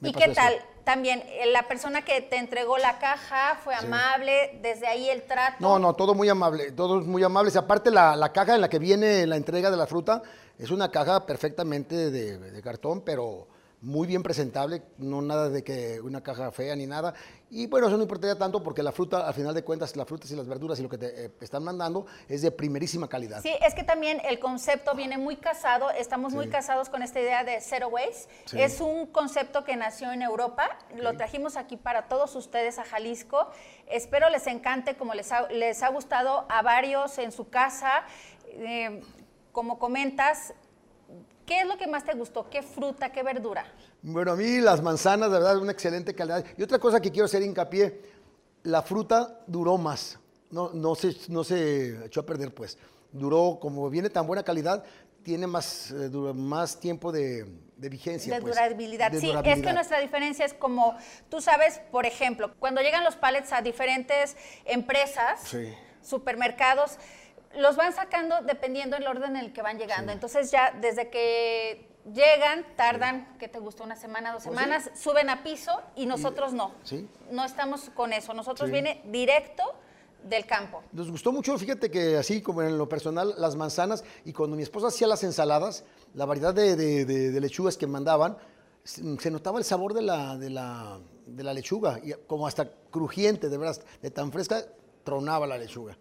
¿Y qué tal? También, eh, la persona que te entregó la caja fue amable, desde ahí el trato. No, no, todo muy amable, todos muy amables. Aparte, la, la, caja en la que viene la entrega de la fruta es una caja perfectamente de, de cartón, pero muy bien presentable, no nada de que una caja fea ni nada. Y bueno, eso no importaría tanto porque la fruta, al final de cuentas, las frutas y las verduras y lo que te eh, están mandando es de primerísima calidad. Sí, es que también el concepto viene muy casado, estamos muy casados con esta idea de zero waste. Es un concepto que nació en Europa, lo trajimos aquí para todos ustedes a Jalisco. Espero les encante como les ha, les ha gustado a varios en su casa. Eh, como comentas, ¿Qué es lo que más te gustó? ¿Qué fruta, qué verdura? Bueno, a mí las manzanas, de verdad, una excelente calidad. Y otra cosa que quiero hacer hincapié, la fruta duró más. No, no, se, no se echó a perder, pues. Duró, como viene tan buena calidad, tiene más, eh, más tiempo de, vigencia. De, pues, durabilidad. sí, es que nuestra diferencia es como, tú sabes, por ejemplo, cuando llegan los pallets a diferentes empresas, supermercados, los van sacando dependiendo del orden en el que van llegando. Entonces ya desde que llegan, tardan, ¿qué te gustó? Una semana, dos ¿Oh, semanas, suben a piso y nosotros no. No estamos con eso. Nosotros viene directo del campo. Nos gustó mucho, fíjate que así como en lo personal, las manzanas y cuando mi esposa hacía las ensaladas, la variedad de, lechugas que mandaban, se notaba el sabor de la, de la, de la lechuga, y como hasta crujiente, de verdad, de tan fresca, tronaba la lechuga.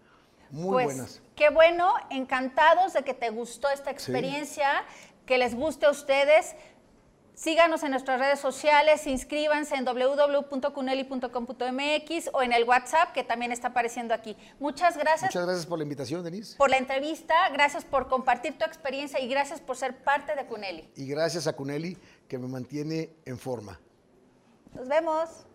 Muy pues, buenas. Qué bueno, encantados de que te gustó esta experiencia, que les guste a ustedes. Síganos en nuestras redes sociales, inscríbanse en www.cuneli.com.mx o en el WhatsApp que también está apareciendo aquí. Muchas gracias. Muchas gracias por la invitación, Denise. Por la entrevista, gracias por compartir tu experiencia y gracias por ser parte de Cuneli. Y gracias a Cuneli que me mantiene en forma. Nos vemos.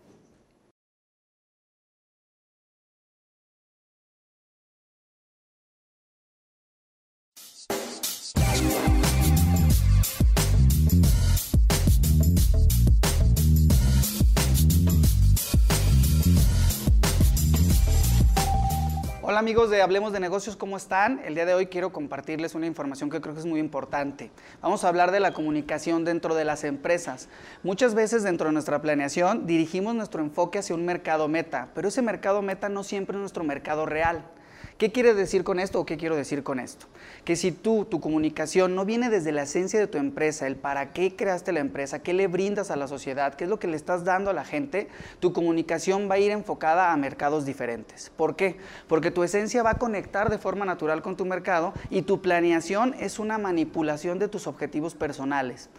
Hola amigos de Hablemos de Negocios, ¿cómo están? El día de hoy quiero compartirles una información que creo que es muy importante. Vamos a hablar de la comunicación dentro de las empresas. Muchas veces dentro de nuestra planeación dirigimos nuestro enfoque hacia un mercado meta, pero ese mercado meta no siempre es nuestro mercado real. ¿Qué quiere decir con esto o qué quiero decir con esto? Que si tú, tu comunicación no viene desde la esencia de tu empresa, el para qué creaste la empresa, qué le brindas a la sociedad, qué es lo que le estás dando a la gente, tu comunicación va a ir enfocada a mercados diferentes. ¿Por qué? Porque tu esencia va a conectar de forma natural con tu mercado y tu planeación es una manipulación de tus objetivos personales.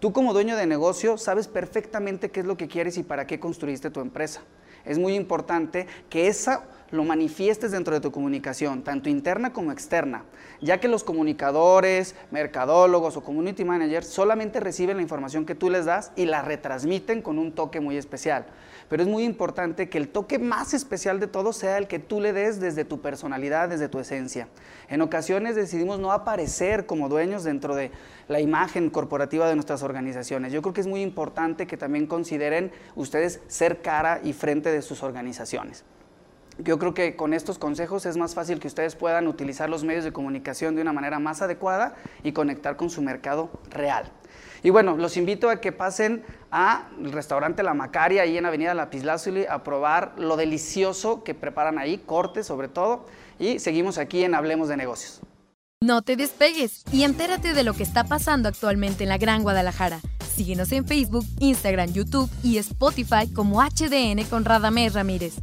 Tú como dueño de negocio sabes perfectamente qué es lo que quieres y para qué construiste tu empresa. Es muy importante que esa lo manifiestes dentro de tu comunicación, tanto interna como externa, ya que los comunicadores, mercadólogos o community managers solamente reciben la información que tú les das y la retransmiten con un toque muy especial. Pero es muy importante que el toque más especial de todo sea el que tú le des desde tu personalidad, desde tu esencia. En ocasiones decidimos no aparecer como dueños dentro de la imagen corporativa de nuestras organizaciones. Yo creo que es muy importante que también consideren ustedes ser cara y frente de sus organizaciones. Yo creo que con estos consejos es más fácil que ustedes puedan utilizar los medios de comunicación de una manera más adecuada y conectar con su mercado real. Y bueno, los invito a que pasen al restaurante La Macaria, ahí en Avenida Lapislázuli, a probar lo delicioso que preparan ahí, cortes sobre todo, y seguimos aquí en Hablemos de Negocios. No te despegues y entérate de lo que está pasando actualmente en la Gran Guadalajara. Síguenos en Facebook, Instagram, YouTube y Spotify como HDN con Radamés Ramírez.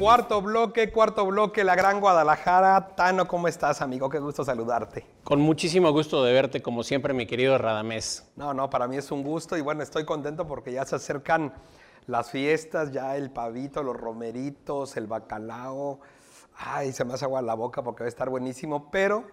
Cuarto bloque, cuarto bloque, la Gran Guadalajara. Tano, ¿cómo estás, amigo? Qué gusto saludarte. Con muchísimo gusto de verte, como siempre, mi querido Radamés. No, no, para mí es un gusto y bueno, estoy contento porque ya se acercan las fiestas, ya el pavito, los romeritos, el bacalao. Ay, se me hace agua la boca porque va a estar buenísimo, pero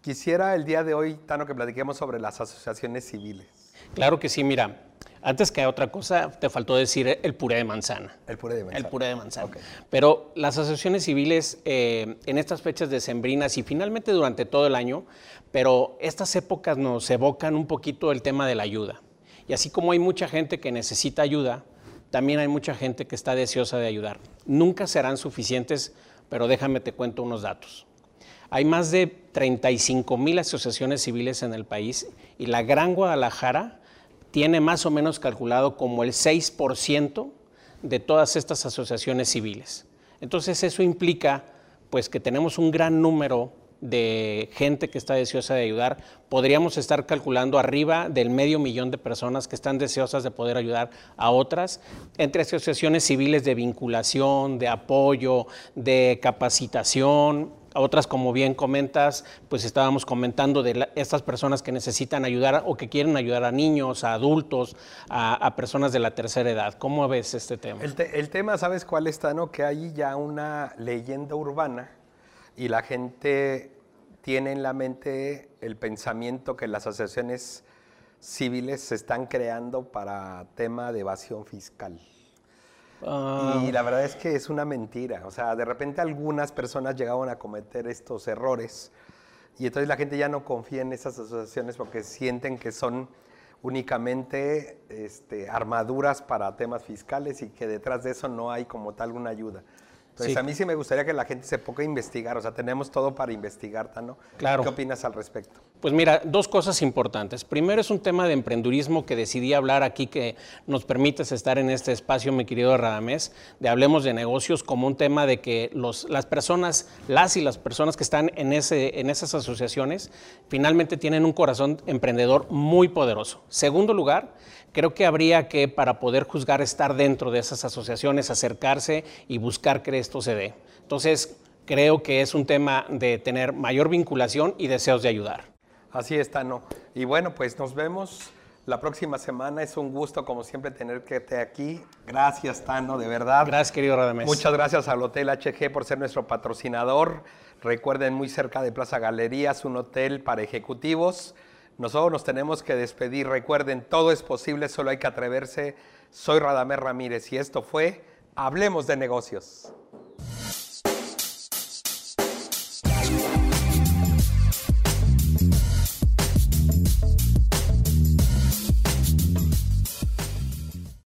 quisiera el día de hoy, Tano, que platiquemos sobre las asociaciones civiles. Claro que sí, mira. Antes que otra cosa, te faltó decir el puré de manzana. El puré de manzana. El puré de manzana. Pero las asociaciones civiles eh, en estas fechas decembrinas y finalmente durante todo el año, pero estas épocas nos evocan un poquito el tema de la ayuda. Y así como hay mucha gente que necesita ayuda, también hay mucha gente que está deseosa de ayudar. Nunca serán suficientes, pero déjame te cuento unos datos. Hay más de 35 mil asociaciones civiles en el país y la Gran Guadalajara tiene más o menos calculado como el 6% de todas estas asociaciones civiles. Entonces eso implica pues que tenemos un gran número de gente que está deseosa de ayudar. Podríamos estar calculando arriba del medio millón de personas que están deseosas de poder ayudar a otras, entre asociaciones civiles de vinculación, de apoyo, de capacitación, otras, como bien comentas, pues estábamos comentando de estas personas que necesitan ayudar o que quieren ayudar a niños, a adultos, a, personas de la tercera edad. ¿Cómo ves este tema? El, tema, ¿sabes cuál está? No? Que hay ya una leyenda urbana y la gente tiene en la mente el pensamiento que las asociaciones civiles se están creando para tema de evasión fiscal. Ah. Y la verdad es que es una mentira. O sea, de repente algunas personas llegaban a cometer estos errores y entonces la gente ya no confía en esas asociaciones porque sienten que son únicamente este, armaduras para temas fiscales y que detrás de eso no hay como tal una ayuda. Entonces, a mí sí me gustaría que la gente se ponga a investigar, o sea, tenemos todo para investigar, ¿no? Claro. ¿Qué opinas al respecto? Pues mira, dos cosas importantes. Primero es un tema de emprendurismo que decidí hablar aquí, que nos permites estar en este espacio, mi querido Radamés, de Hablemos de Negocios como un tema de que las personas, las y las personas que están en, en esas asociaciones, finalmente tienen un corazón emprendedor muy poderoso. Segundo lugar, creo que habría que, para poder juzgar, estar dentro de esas asociaciones, acercarse y buscar que esto se dé. Entonces, creo que es un tema de tener mayor vinculación y deseos de ayudar. Así es, Tano. Y bueno, pues nos vemos la próxima semana. Es un gusto, como siempre, tener que estar aquí. Gracias, Tano, de verdad. Gracias, querido Radamés. Muchas gracias al Hotel HG por ser nuestro patrocinador. Recuerden, muy cerca de Plaza Galerías, un hotel para ejecutivos. Nosotros nos tenemos que despedir. Recuerden, todo es posible, solo hay que atreverse. Soy Radamés Ramírez y esto fue Hablemos de Negocios.